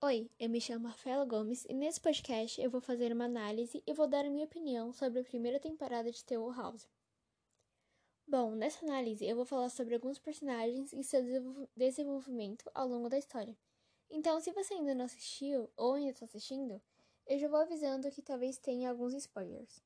Oi, eu me chamo Rafaela Gomes e nesse podcast eu vou fazer uma análise e vou dar a minha opinião sobre a primeira temporada de The House. Bom, nessa análise eu vou falar sobre alguns personagens e seu desenvolvimento ao longo da história. Então, se você ainda não assistiu ou ainda está assistindo, eu já vou avisando que talvez tenha alguns spoilers.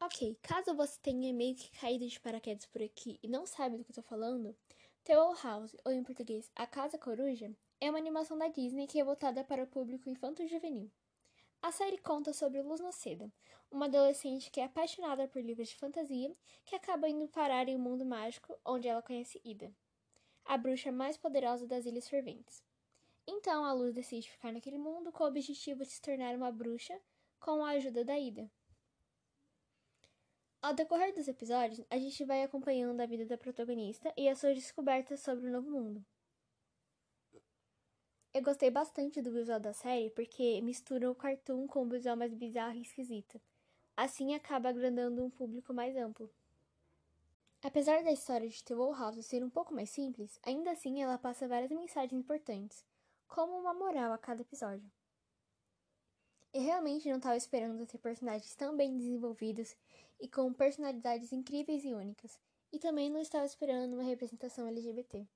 Ok, caso você tenha meio que caído de paraquedas por aqui e não sabe do que tô falando, The Owl House, ou em português A Casa Coruja, é uma animação da Disney que é voltada para o público infanto-juvenil. A série conta sobre Luz Noceda, uma adolescente que é apaixonada por livros de fantasia que acaba indo parar em um mundo mágico onde ela conhece Ida, a bruxa mais poderosa das Ilhas Ferventes. Então a Luz decide ficar naquele mundo com o objetivo de se tornar uma bruxa com a ajuda da Ida. Ao decorrer dos episódios, a gente vai acompanhando a vida da protagonista e as suas descobertas sobre o novo mundo. Eu gostei bastante do visual da série porque mistura o cartoon com o visual mais bizarro e esquisito. Assim acaba agradando um público mais amplo. Apesar da história de The Wall House ser um pouco mais simples, ainda assim ela passa várias mensagens importantes, como uma moral a cada episódio. Eu realmente não estava esperando ter personagens tão bem desenvolvidos e com personalidades incríveis e únicas, e também não estava esperando uma representação LGBT.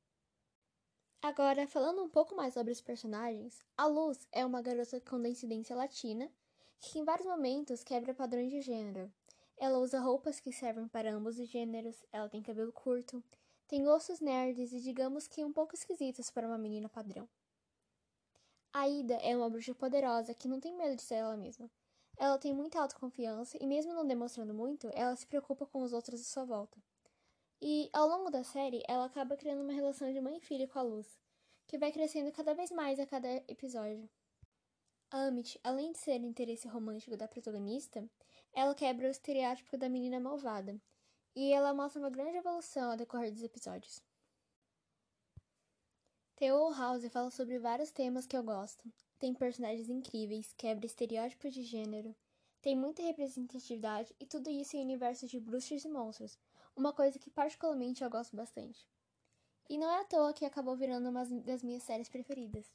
Agora, falando um pouco mais sobre os personagens, a Luz é uma garota com descendência latina que em vários momentos quebra padrões de gênero. Ela usa roupas que servem para ambos os gêneros, ela tem cabelo curto, tem gostos nerds e digamos que um pouco esquisitos para uma menina padrão. A Ida é uma bruxa poderosa que não tem medo de ser ela mesma. Ela tem muita autoconfiança e, mesmo não demonstrando muito, ela se preocupa com os outros à sua volta. E ao longo da série, ela acaba criando uma relação de mãe e filha com a Luz, que vai crescendo cada vez mais a cada episódio. A Amit, além de ser o interesse romântico da protagonista, ela quebra o estereótipo da menina malvada, e ela mostra uma grande evolução ao decorrer dos episódios. Theo House fala sobre vários temas que eu gosto. Tem personagens incríveis, quebra estereótipos de gênero, tem muita representatividade e tudo isso em universo de bruxas e monstros, uma coisa que particularmente eu gosto bastante. E não é à toa que acabou virando uma das minhas séries preferidas.